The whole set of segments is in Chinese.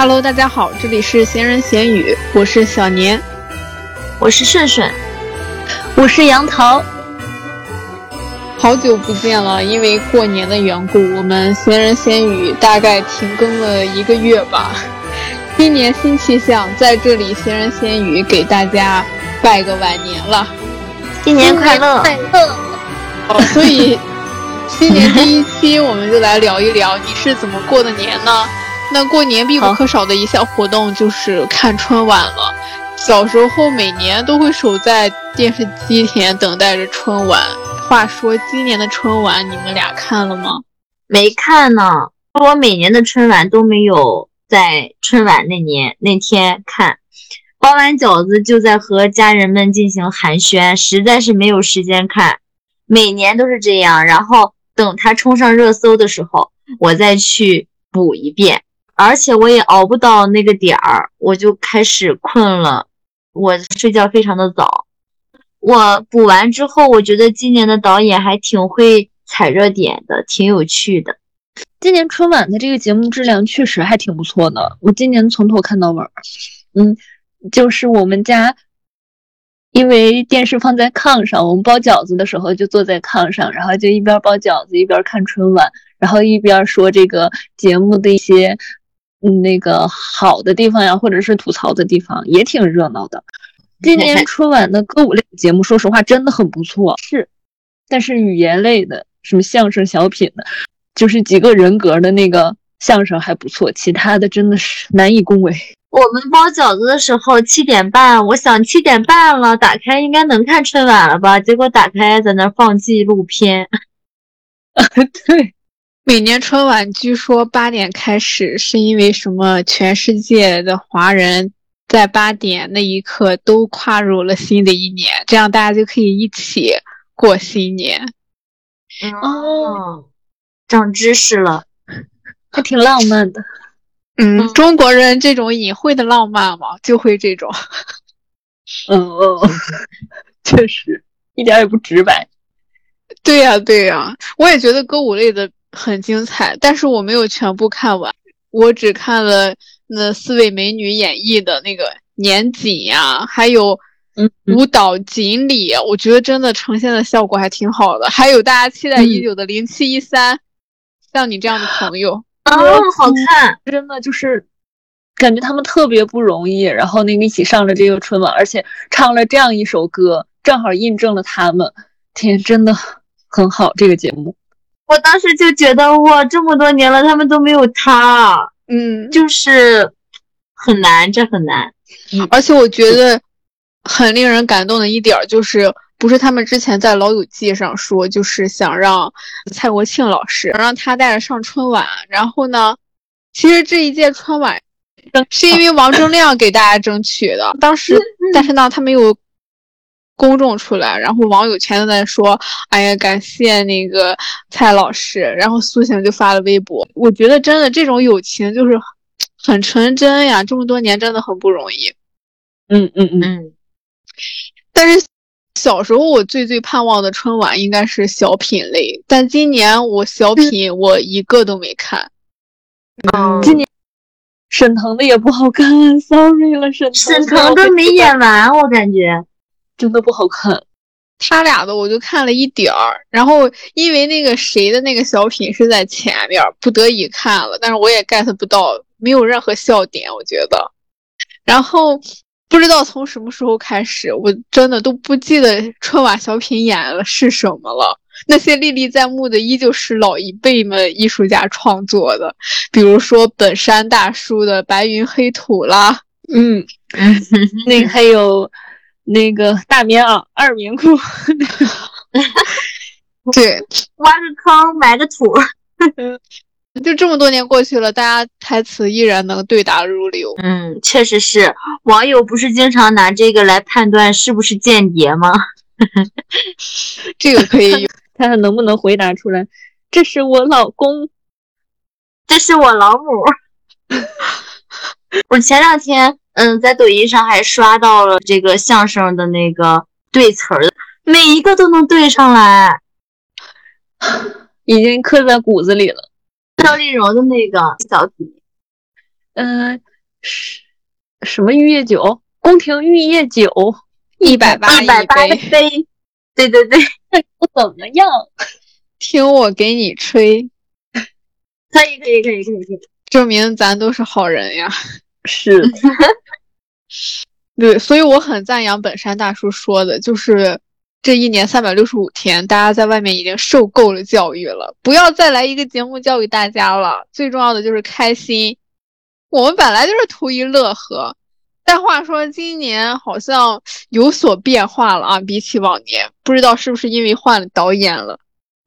Hello，大家好，这里是闲人闲语，我是小年，我是顺顺，我是杨桃。好久不见了，因为过年的缘故，我们闲人闲语大概停更了一个月吧。新年新气象，在这里闲人闲语给大家拜个晚年了，新年快乐！快乐！哦，所以新年第一期我们就来聊一聊你是怎么过的年呢？那过年必不可少的一项活动就是看春晚了。小时候每年都会守在电视机前等待着春晚。话说今年的春晚你们俩看了吗？没看呢，我每年的春晚都没有在春晚那年那天看。包完饺子就在和家人们进行寒暄，实在是没有时间看。每年都是这样，然后等他冲上热搜的时候，我再去补一遍。而且我也熬不到那个点儿，我就开始困了。我睡觉非常的早。我补完之后，我觉得今年的导演还挺会踩热点的，挺有趣的。今年春晚的这个节目质量确实还挺不错的。我今年从头看到尾儿。嗯，就是我们家，因为电视放在炕上，我们包饺子的时候就坐在炕上，然后就一边包饺子一边看春晚，然后一边说这个节目的一些。嗯，那个好的地方呀，或者是吐槽的地方，也挺热闹的。今年春晚的歌舞类节目，说实话真的很不错。是，但是语言类的，什么相声、小品的，就是几个人格的那个相声还不错，其他的真的是难以恭维。我们包饺子的时候七点半，我想七点半了，打开应该能看春晚了吧？结果打开在那放纪录片。对。每年春晚据说八点开始，是因为什么？全世界的华人在八点那一刻都跨入了新的一年，这样大家就可以一起过新年。哦，长知识了，还挺浪漫的。嗯，中国人这种隐晦的浪漫嘛，就会这种。嗯哦，确实一点也不直白。对呀对呀，我也觉得歌舞类的。很精彩，但是我没有全部看完，我只看了那四位美女演绎的那个年锦呀，还有舞蹈锦鲤，我觉得真的呈现的效果还挺好的。还有大家期待已久的零七一三，像你这样的朋友啊，好看，真的就是感觉他们特别不容易，然后那个一起上了这个春晚，而且唱了这样一首歌，正好印证了他们，天，真的很好，这个节目。我当时就觉得哇，这么多年了，他们都没有他，嗯，就是很难，这很难。而且我觉得很令人感动的一点就是，不是他们之前在《老友记》上说，就是想让蔡国庆老师让他带着上春晚，然后呢，其实这一届春晚是因为王铮亮给大家争取的，当时，但是呢，他没有。公众出来，然后网友全都在说：“哎呀，感谢那个蔡老师。”然后苏醒就发了微博。我觉得真的这种友情就是很纯真呀，这么多年真的很不容易。嗯嗯嗯。但是小时候我最最盼望的春晚应该是小品类，但今年我小品我一个都没看。嗯，今年沈腾的也不好看，sorry 了，沈腾。沈腾都没演完，我感觉。真的不好看，他俩的我就看了一点儿，然后因为那个谁的那个小品是在前面，不得已看了，但是我也 get 不到，没有任何笑点，我觉得。然后不知道从什么时候开始，我真的都不记得春晚小品演了是什么了。那些历历在目的依旧是老一辈们艺术家创作的，比如说本山大叔的《白云黑土》啦，嗯，那个还有。那个大棉袄、二棉裤，对，挖个坑埋个土，就这么多年过去了，大家台词依然能对答如流。嗯，确实是，网友不是经常拿这个来判断是不是间谍吗？这个可以看看能不能回答出来。这是我老公，这是我老母。我前两天。嗯，在抖音上还刷到了这个相声的那个对词儿，每一个都能对上来，已经刻在骨子里了。赵丽蓉的那个小品，嗯，是什么玉液酒？宫廷玉液酒一百八一百八的杯，杯，对对对，不怎么样。听我给你吹，可以可以可以可以可以，证明咱都是好人呀。是，对，所以我很赞扬本山大叔说的，就是这一年三百六十五天，大家在外面已经受够了教育了，不要再来一个节目教育大家了。最重要的就是开心，我们本来就是图一乐呵。但话说，今年好像有所变化了啊，比起往年，不知道是不是因为换了导演了。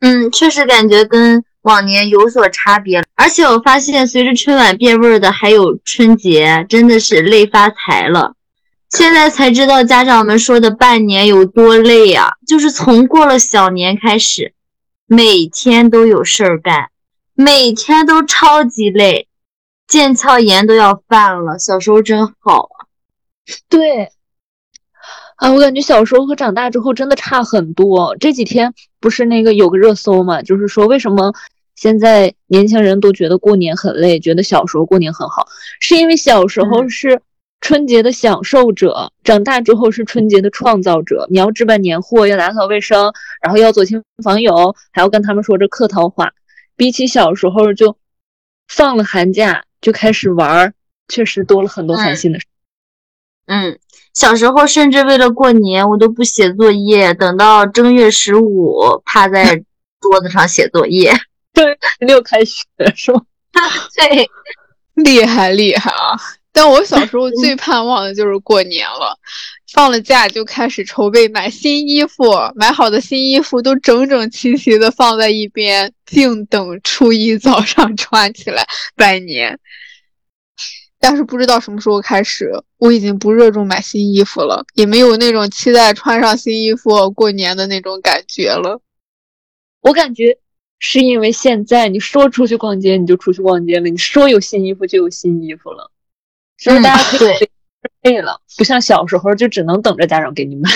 嗯，确实感觉跟往年有所差别。而且我发现，随着春晚变味儿的还有春节，真的是累发财了。现在才知道家长们说的半年有多累呀、就是从过了小年开始，每天都有事儿干，每天都超级累，腱鞘炎都要犯了。小时候真好啊！对。啊，我感觉小时候和长大之后真的差很多。这几天不是那个有个热搜嘛，就是说为什么现在年轻人都觉得过年很累，觉得小时候过年很好，是因为小时候嗯是春节的享受者，长大之后是春节的创造者。你要置办年货，要打扫卫生，然后要走亲访友，还要跟他们说着客套话。比起小时候，就放了寒假就开始玩儿，确实多了很多烦嗯心的事。嗯，小时候甚至为了过年，我都不写作业，等到正月十五趴在桌子上写作业。对，六开学是吧？对，厉害厉害啊！但我小时候最盼望的就是过年了，放了假就开始筹备买新衣服，买好的新衣服都整整齐齐的放在一边，静等初一早上穿起来拜年。但是不知道什么时候开始，我已经不热衷买新衣服了，也没有那种期待穿上新衣服过年的那种感觉了。我感觉是因为现在你说出去逛街你就出去逛街了，你说有新衣服就有新衣服了，所以嗯大家可以对备了，不像小时候就只能等着家长给你买。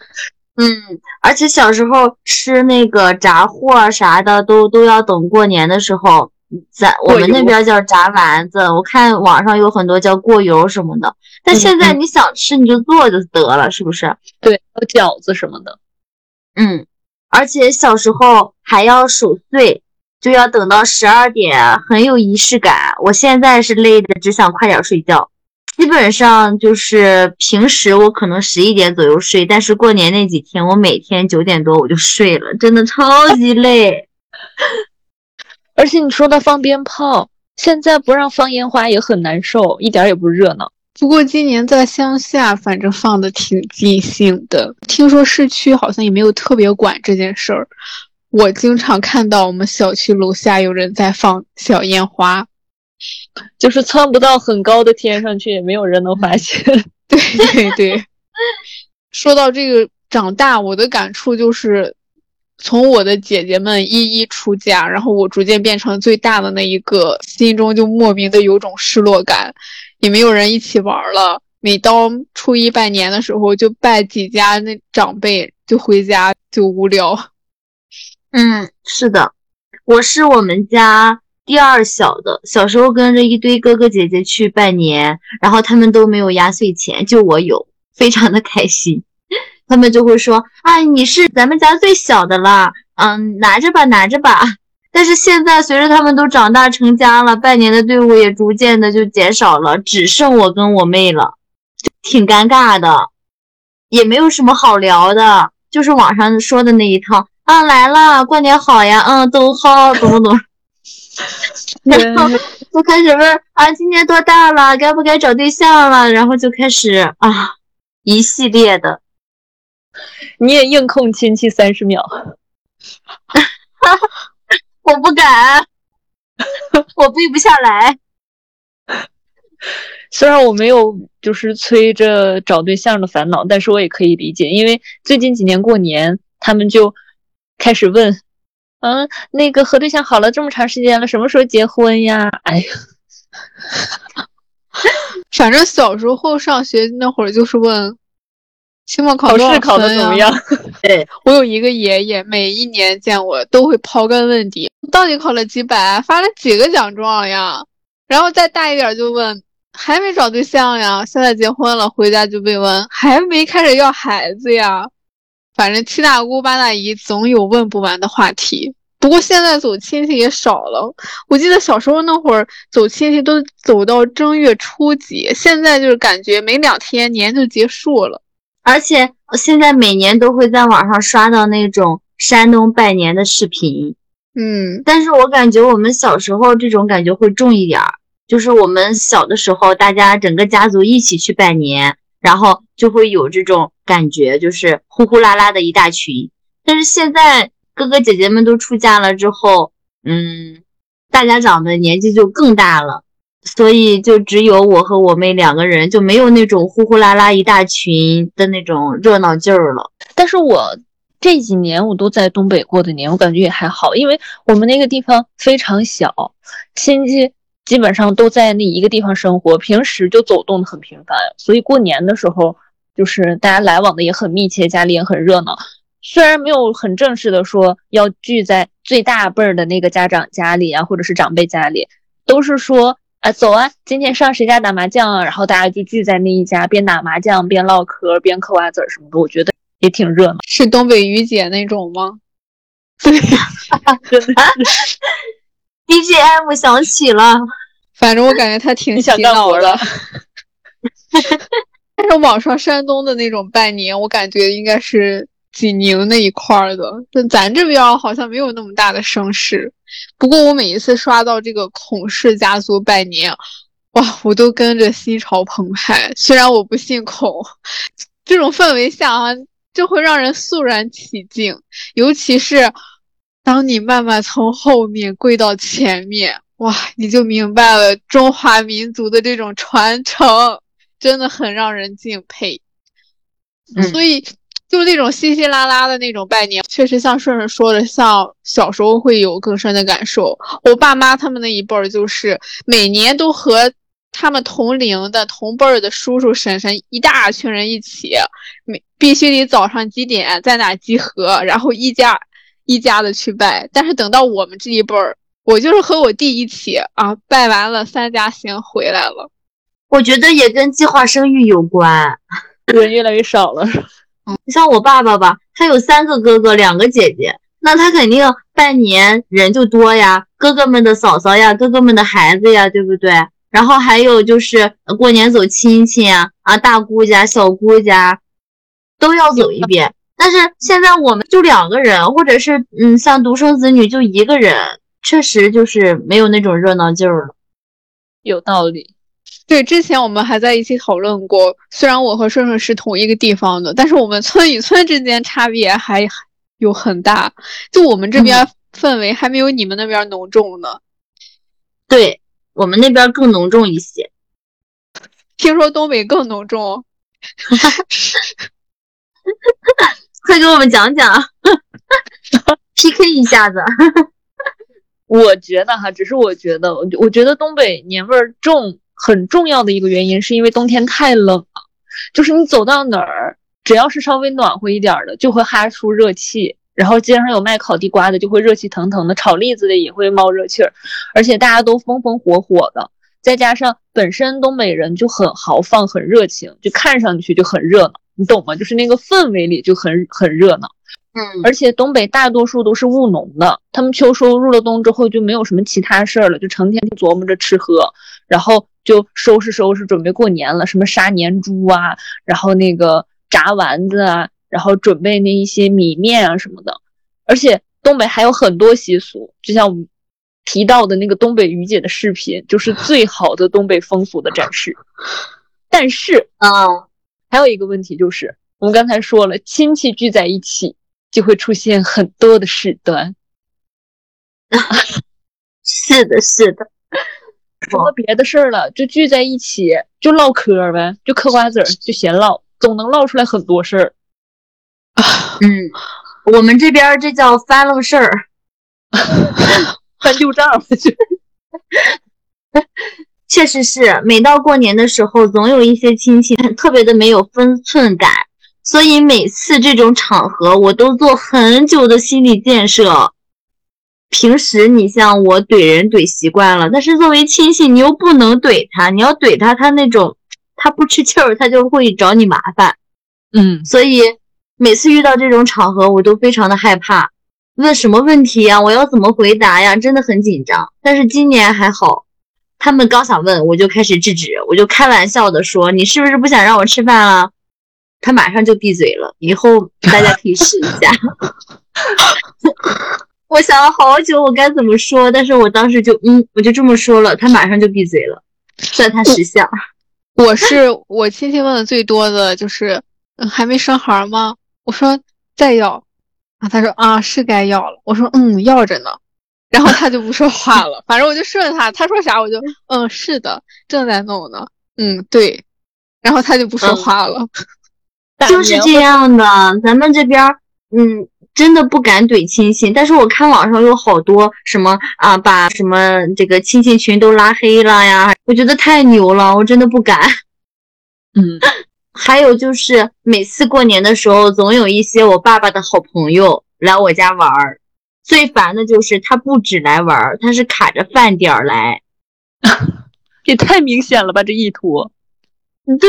嗯，而且小时候吃那个炸货啊啥的，都都要等过年的时候。咱我们那边叫炸丸子，我看网上有很多叫过油什么的。但嗯现在你想吃你就做就得了，是不是？对，还有饺子什么的。嗯，而且小时候还要守岁，就要等到十二点，很有仪式感。我现在是累的，只想快点睡觉。基本上就是平时我可能十一点左右睡，但是过年那几天，我每天九点多我就睡了，真的超级累。而且你说到放鞭炮，现在不让放烟花也很难受，一点也不热闹。不过今年在乡下，反正放的挺尽兴的。听说市区好像也没有特别管这件事儿。我经常看到我们小区楼下有人在放小烟花。就是窜不到很高的天上去，也没有人能发现。对对对。说到这个长大，我的感触就是，从我的姐姐们一一出嫁，然后我逐渐变成最大的那一个，心中就莫名的有种失落感，也没有人一起玩了。每到初一拜年的时候，就拜几家那长辈，就回家就无聊。嗯，是的，我是我们家第二小的，小时候跟着一堆哥哥姐姐去拜年，然后他们都没有压岁钱，就我有，非常的开心。他们就会说：“啊，你是咱们家最小的啦，嗯，拿着吧，拿着吧。”但是现在随着他们都长大成家了，拜年的队伍也逐渐的就减少了，只剩我跟我妹了，就挺尴尬的，也没有什么好聊的，就是网上说的那一套。啊，来了，过年好呀，嗯，都好，怎么怎么？然后就开始问啊，今年多大了，该不该找对象了？然后就开始啊，一系列的。你也硬控亲戚三十秒，我不敢，我背不下来。虽然我没有就是催着找对象的烦恼，但是我也可以理解，因为最近几年过年，他们就开始问，嗯，那个和对象好了这么长时间了，什么时候结婚呀？哎呀，反正小时候上学那会儿就是问，期末考试考的怎么样？对 我有一个爷爷，每一年见我都会刨根问底，到底考了几百，发了几个奖状呀？然后再大一点就问还没找对象呀，现在结婚了，回家就被问还没开始要孩子呀。反正七大姑八大姨总有问不完的话题。不过现在走亲戚也少了，我记得小时候那会儿走亲戚都走到正月初几，现在就是感觉没两天年就结束了。而且现在每年都会在网上刷到那种山东拜年的视频，嗯，但是我感觉我们小时候这种感觉会重一点儿，就是我们小的时候，大家整个家族一起去拜年，然后就会有这种感觉，就是呼呼啦啦的一大群。但是现在哥哥姐姐们都出嫁了之后，嗯，大家长的年纪就更大了。所以就只有我和我妹两个人，就没有那种呼呼啦啦一大群的那种热闹劲儿了。但是我这几年我都在东北过的年，我感觉也还好，因为我们那个地方非常小，亲戚基本上都在那一个地方生活，平时就走动的很频繁，所以过年的时候就是大家来往的也很密切，家里也很热闹。虽然没有很正式的说要聚在最大辈儿的那个家长家里啊，或者是长辈家里，都是说。啊，走啊！今天上谁家打麻将啊？然后大家就聚在那一家，边打麻将边唠嗑，边嗑瓜子儿什么的，我觉得也挺热闹。是东北雨姐那种吗？对，BGM 响起了。反正我感觉他挺洗脑的。但是网上山东的那种拜年，我感觉应该是。济宁那一块儿的，但咱这边好像没有那么大的声势。不过我每一次刷到这个孔氏家族拜年，哇，我都跟着心潮澎湃。虽然我不信孔，这种氛围下啊，就会让人肃然起敬。尤其是当你慢慢从后面跪到前面，哇，你就明白了中华民族的这种传承，真的很让人敬佩。所以。就那种稀稀拉拉的那种拜年，确实像顺顺说的，像小时候会有更深的感受。我爸妈他们那一辈儿，就是每年都和他们同龄的同辈儿的叔叔婶婶一大群人一起，每必须得早上几点在哪集合，然后一家一家的去拜。但是等到我们这一辈儿，我就是和我弟一起啊，拜完了三家行回来了。我觉得也跟计划生育有关，人越来越少了。你像我爸爸吧，他有三个哥哥，两个姐姐，那他肯定拜年人就多呀，哥哥们的嫂嫂呀，哥哥们的孩子呀，对不对？然后还有就是过年走亲戚呀，啊，大姑家、小姑家都要走一遍。但是现在我们就两个人，或者是嗯，像独生子女就一个人，确实就是没有那种热闹劲儿了。有道理。对，之前我们还在一起讨论过。虽然我和顺顺是同一个地方的，但是我们村与村之间差别还有很大。就我们这边氛围还没有你们那边浓重呢。对我们那边更浓重一些。听说东北更浓重，快给我们讲讲，PK 一下子。我觉得哈，只是我觉得，我我觉得东北年味儿重。很重要的一个原因是因为冬天太冷了，就是你走到哪儿，只要是稍微暖和一点的，就会哈出热气。然后街上有卖烤地瓜的，就会热气腾腾的；炒栗子的也会冒热气儿，而且大家都风风火火的。再加上本身东北人就很豪放、很热情，就看上去就很热闹，你懂吗？就是那个氛围里就很很热闹。嗯，而且东北大多数都是务农的，他们秋收入了冬之后就没有什么其他事儿了，就成天琢磨着吃喝，然后。就收拾收拾，准备过年了。什么杀年猪啊，然后那个炸丸子啊，然后准备那一些米面啊什么的。而且东北还有很多习俗，就像我们提到的那个东北于姐的视频，就是最好的东北风俗的展示。但是啊，还有一个问题就是，我们刚才说了，亲戚聚在一起就会出现很多的事端。是的，是的。说别的事儿了，就聚在一起就唠嗑呗，就嗑瓜子儿，就闲唠，总能唠出来很多事儿。嗯，我们这边这叫翻了事儿，翻旧账。确实是，每到过年的时候，总有一些亲戚特别的没有分寸感，所以每次这种场合，我都做很久的心理建设。平时你像我怼人怼习惯了，但是作为亲戚，你又不能怼他，你要怼他，他那种他不吃气儿，他就会找你麻烦。嗯，所以每次遇到这种场合，我都非常的害怕。问什么问题呀？我要怎么回答呀？真的很紧张。但是今年还好，他们刚想问，我就开始制止，我就开玩笑的说：“你是不是不想让我吃饭啊？”他马上就闭嘴了。以后大家可以试一下。我想了好久，我该怎么说，但是我当时就嗯，我就这么说了，他马上就闭嘴了，算他识相。我是我亲戚问的最多的就是，嗯，还没生孩吗？我说再要。啊，他说啊是该要了，我说嗯要着呢，然后他就不说话了，反正我就顺他，他说啥我就嗯是的，正在弄呢，嗯对，然后他就不说话了，就是这样的，咱们这边嗯真的不敢怼亲戚，但是我看网上有好多什么啊把什么这个亲戚群都拉黑了呀，我觉得太牛了，我真的不敢。嗯。还有就是每次过年的时候，总有一些我爸爸的好朋友来我家玩儿。最烦的就是他不止来玩儿，他是卡着饭点儿来，也太明显了吧这意图。对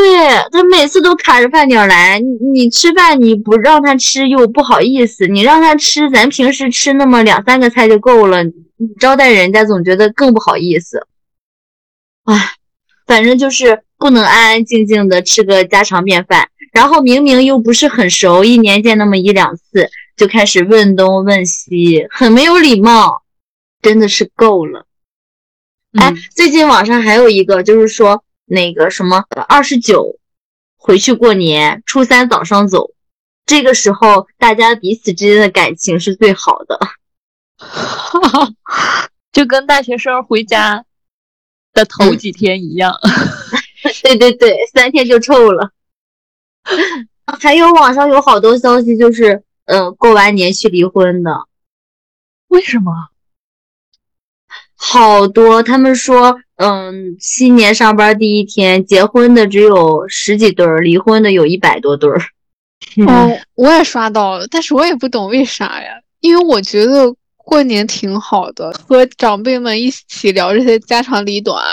他每次都卡着饭点儿来，你你吃饭你不让他吃又不好意思，你让他吃，咱平时吃那么两三个菜就够了，你招待人家总觉得更不好意思。唉，反正就是。不能安安静静的吃个家常便饭，然后明明又不是很熟，一年见那么一两次，就开始问东问西，很没有礼貌，真的是够了。哎、嗯，最近网上还有一个，就是说那个什么二十九回去过年，初三早上走，这个时候大家彼此之间的感情是最好的，就跟大学生回家的头几天一样。对对对，三天就臭了。还有网上有好多消息，就是呃，过完年去离婚的。为什么？好多，他们说，嗯，新年上班第一天，结婚的只有十几对儿，离婚的有一百多对儿。哦，我也刷到了，但是我也不懂为啥呀？因为我觉得过年挺好的，和长辈们一起聊这些家长里短。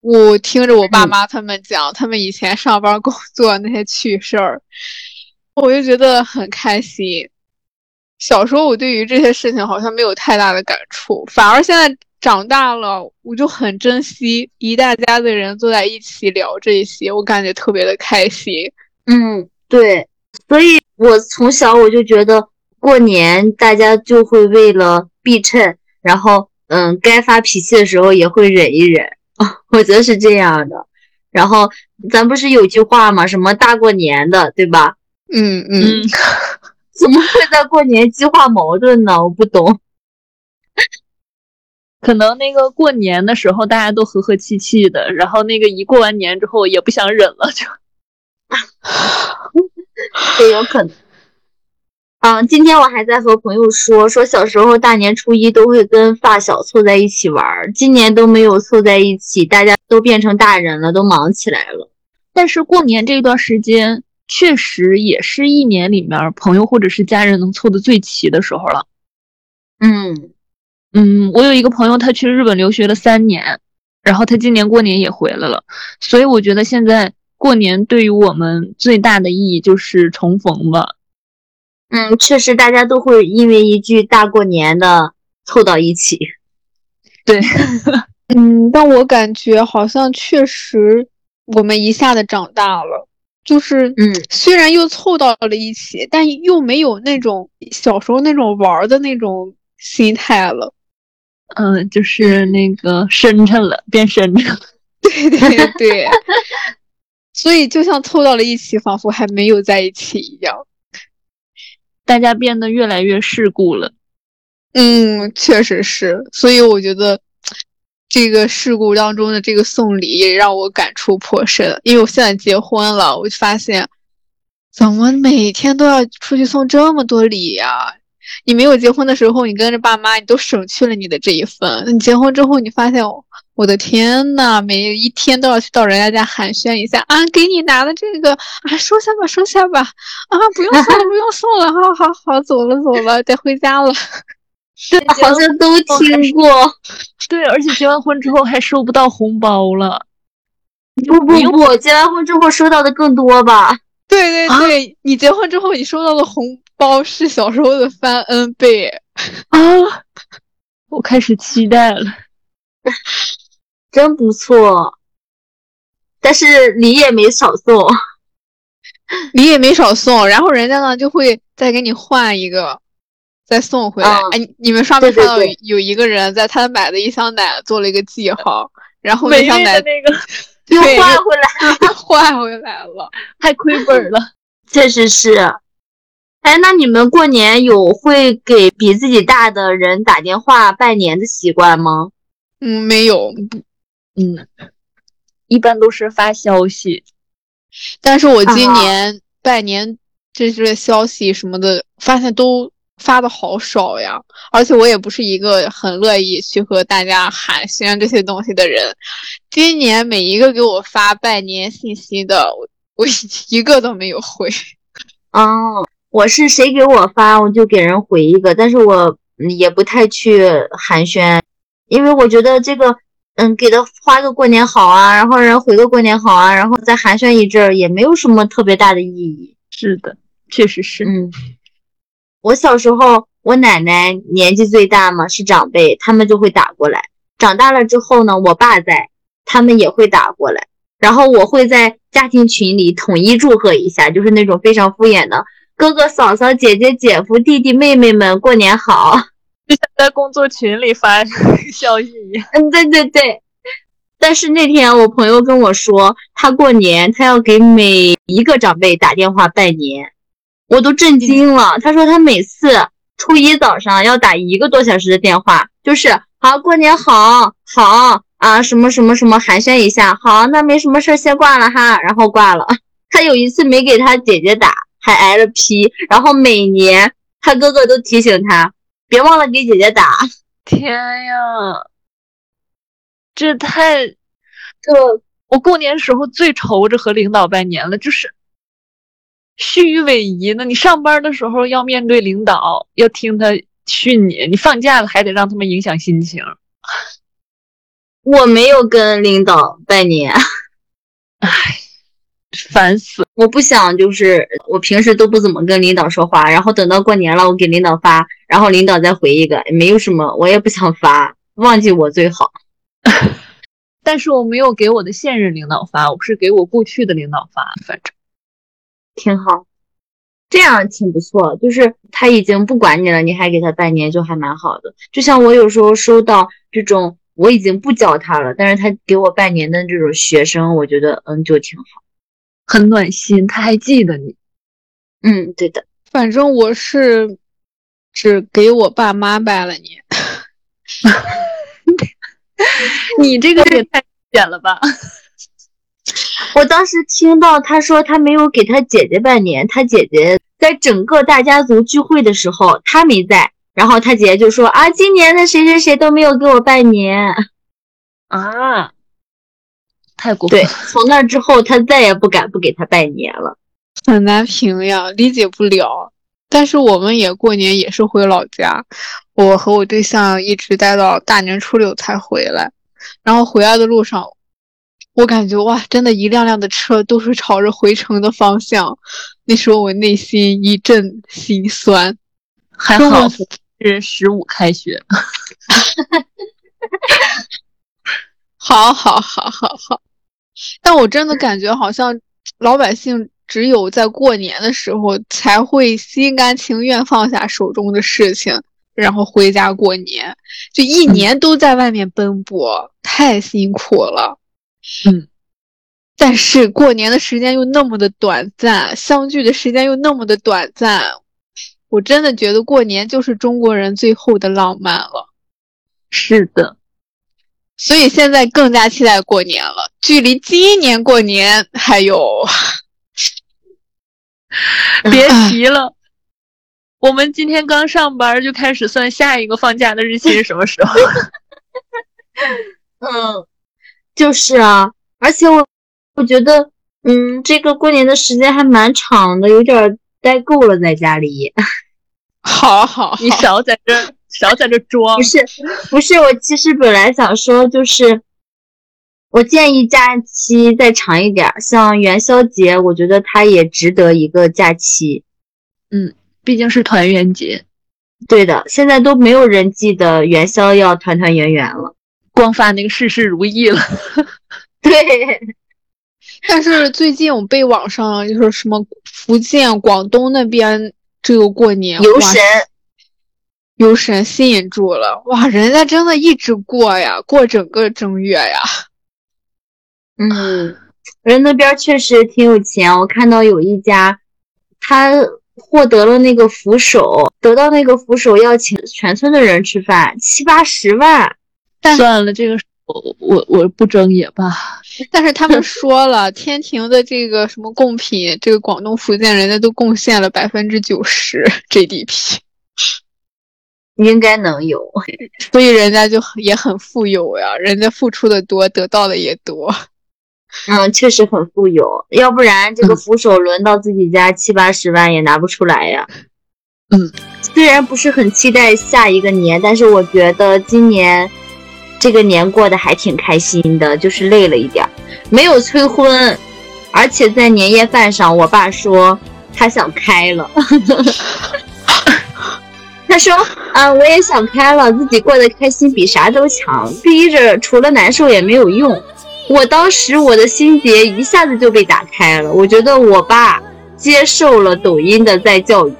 我听着我爸妈他们讲，他们以前上班工作那些趣事儿，我就觉得很开心。小时候我对于这些事情好像没有太大的感触，反而现在长大了，我就很珍惜一大家子人坐在一起聊这些，我感觉特别的开心。嗯，对，所以我从小我就觉得过年大家就会为了避衬，然后嗯，该发脾气的时候也会忍一忍。哦，我觉得是这样的。然后咱不是有句话吗？什么大过年的，对吧？嗯嗯，怎么会在过年激化矛盾呢？我不懂。可能那个过年的时候大家都和和气气的，然后那个一过完年之后也不想忍了，就 也有可能。嗯，今天我还在和朋友说，说小时候大年初一都会跟发小凑在一起玩，今年都没有凑在一起，大家都变成大人了，都忙起来了。但是过年这段时间，确实也是一年里面朋友或者是家人能凑的最齐的时候了。嗯嗯，我有一个朋友，他去日本留学了三年，然后他今年过年也回来了，所以我觉得现在过年对于我们最大的意义就是重逢吧。嗯，确实，大家都会因为一句“大过年的”凑到一起。对，嗯，但我感觉好像确实我们一下子长大了，就是嗯，虽然又凑到了一起，但又没有那种小时候那种玩的那种心态了。嗯，就是那个深沉了，变深沉了。对对对，所以就像凑到了一起，仿佛还没有在一起一样。大家变得越来越世故了。嗯，确实是，所以我觉得这个事故当中的这个送礼也让我感触颇深。因为我现在结婚了，我就发现怎么每天都要出去送这么多礼呀？你没有结婚的时候，你跟着爸妈，你都省去了你的这一份。你结婚之后，你发现，我的天呐，每一天都要去到人家家寒暄一下啊，给你拿的这个啊，收下吧，收下吧，啊，不用送了，不用送了，好好好，走了走了，得回家了。对，好像都听过。对，而且结完婚之后还收不到红包了。不不不，结完婚之后收到的更多吧？对对对，你结婚之后你收到的红包是小时候的翻 N 倍啊！我开始期待了，真不错。但是礼也没少送，礼也没少送，然后人家呢就会再给你换一个，再送回来。哎，你们刷没刷到有一个人在他买的一箱奶做了一个记号，然后那箱奶那个。又换回来了，换回来了，还亏本了，确实是。哎，那你们过年有会给比自己大的人打电话拜年的习惯吗？嗯，没有，嗯，一般都是发消息。但是我今年拜年这些消息什么的，发现都。发的好少呀，而且我也不是一个很乐意去和大家寒暄这些东西的人。今年每一个给我发拜年信息的，我我 一个都没有回。哦，我是谁给我发，我就给人回一个，但是我也不太去寒暄，因为我觉得这个，嗯，给他发个过年好啊，然后人回个过年好啊，然后再寒暄一阵儿，也没有什么特别大的意义。是的，确实是，嗯。我小时候，我奶奶年纪最大嘛，是长辈，他们就会打过来。长大了之后呢，我爸在，他们也会打过来。然后我会在家庭群里统一祝贺一下，就是那种非常敷衍的哥哥、嫂嫂、姐姐、姐夫、弟弟、妹妹们过年好，就像在工作群里发 消息一样。嗯，对对对。但是那天我朋友跟我说，他过年他要给每一个长辈打电话拜年。我都震惊了。他说他每次初一早上要打一个多小时的电话，就是好过年好，好啊什么什么什么寒暄一下，好那没什么事先挂了哈，然后挂了。他有一次没给他姐姐打，还挨了批。然后每年他哥哥都提醒他，别忘了给姐姐打。天呀，这太这我过年时候最愁着和领导拜年了，就是。虚与委蛇呢？你上班的时候要面对领导，要听他训你；你放假了还得让他们影响心情。我没有跟领导拜年，唉，烦死！我不想，就是我平时都不怎么跟领导说话，然后等到过年了，我给领导发，然后领导再回一个，没有什么，我也不想发，忘记我最好。但是我没有给我的现任领导发，我是给我过去的领导发，反正。挺好，这样挺不错。就是他已经不管你了，你还给他拜年，就还蛮好的。就像我有时候收到这种我已经不教他了，但是他给我拜年的这种学生，我觉得嗯就挺好，很暖心。他还记得你，嗯，对的。反正我是只给我爸妈拜了年 你这个也太显了吧。我当时听到他说他没有给他姐姐拜年，他姐姐在整个大家族聚会的时候他没在，然后他姐姐就说啊，今年的谁谁谁都没有给我拜年 啊，太过分。对，从那之后他再也不敢不给他拜年了，很难评呀，理解不了。但是我们也过年也是回老家，我和我对象一直待到大年初六才回来，然后回来的路上。我感觉哇，真的，一辆辆的车都是朝着回城的方向。那时候我内心一阵心酸。还好是十五开学。好好好好好。但我真的感觉好像老百姓只有在过年的时候才会心甘情愿放下手中的事情，然后回家过年。就一年都在外面奔波，太辛苦了。嗯，但是过年的时间又那么的短暂，相聚的时间又那么的短暂，我真的觉得过年就是中国人最后的浪漫了。是的，所以现在更加期待过年了。距离今年过年还有，别提了，我们今天刚上班就开始算下一个放假的日期是什么时候。嗯。就是啊，而且我我觉得，嗯，这个过年的时间还蛮长的，有点待够了在家里。好好，你少在这少在这装不。是不是，我其实本来想说，就是我建议假期再长一点儿，像元宵节，我觉得它也值得一个假期。嗯毕竟是团圆节，对的，现在都没有人记得元宵要团团圆圆了。光发那个事事如意了。对，但是最近我被网上就是什么福建、广东那边这个过年哇游神游神吸引住了，哇，人家真的一直过呀，过整个正月呀。嗯，人那边确实挺有钱。我看到有一家，他获得了那个扶手，得到那个扶手要请全村的人吃饭，七八十万。算了，这个我我我不争也罢。但是他们 说了，天庭的这个什么贡品，这个广东、福建人家都贡献了百分之九十 GDP，应该能有，所以人家就也很富有呀，人家付出的多，得到的也多。嗯，确实很富有，要不然这个嗯扶手轮到自己家七八十万也拿不出来呀。嗯，虽然不是很期待下一个年，但是我觉得今年这个年过得还挺开心的，就是累了一点儿，没有催婚，而且在年夜饭上，我爸说他想开了。他说：“啊，我也想开了，自己过得开心比啥都强，逼着除了难受也没有用。”我当时我的心结一下子就被打开了，我觉得我爸接受了抖音的再教育，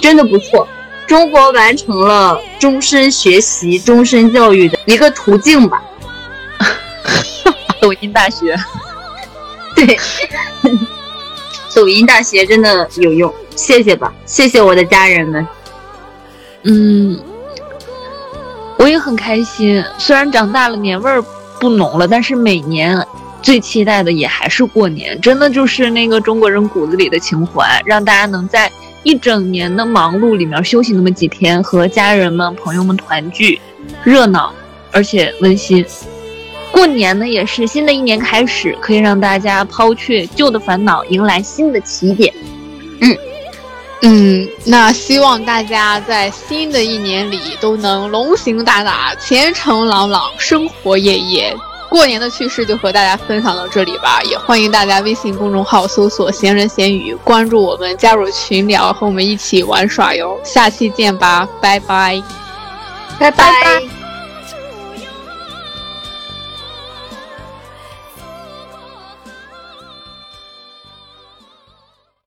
真的不错。中国完成了终身学习、终身教育的一个途径吧。抖音大学，对，抖音大学真的有用，谢谢吧，谢谢我的家人们。嗯，我也很开心。虽然长大了，年味儿不浓了，但是每年最期待的也还是过年。真的就是那个中国人骨子里的情怀，让大家能在一整年的忙碌里面休息那么几天，和家人们、朋友们团聚，热闹而且温馨。过年呢，也是新的一年开始，可以让大家抛却旧的烦恼，迎来新的起点。嗯嗯，那希望大家在新的一年里都能龙行大大、前程朗朗、生活夜夜。过年的趣事就和大家分享到这里吧，也欢迎大家微信公众号搜索“闲人闲语”，关注我们，加入群聊，和我们一起玩耍哟。下期见吧，拜拜。拜拜